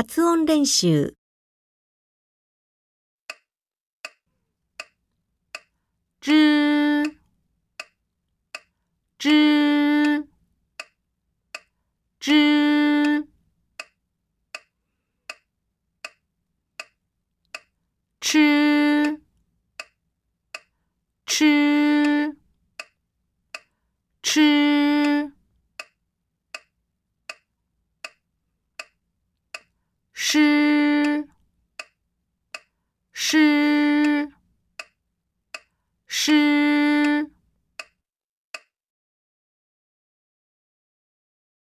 発音練習。知、知、知。吃、吃、吃。是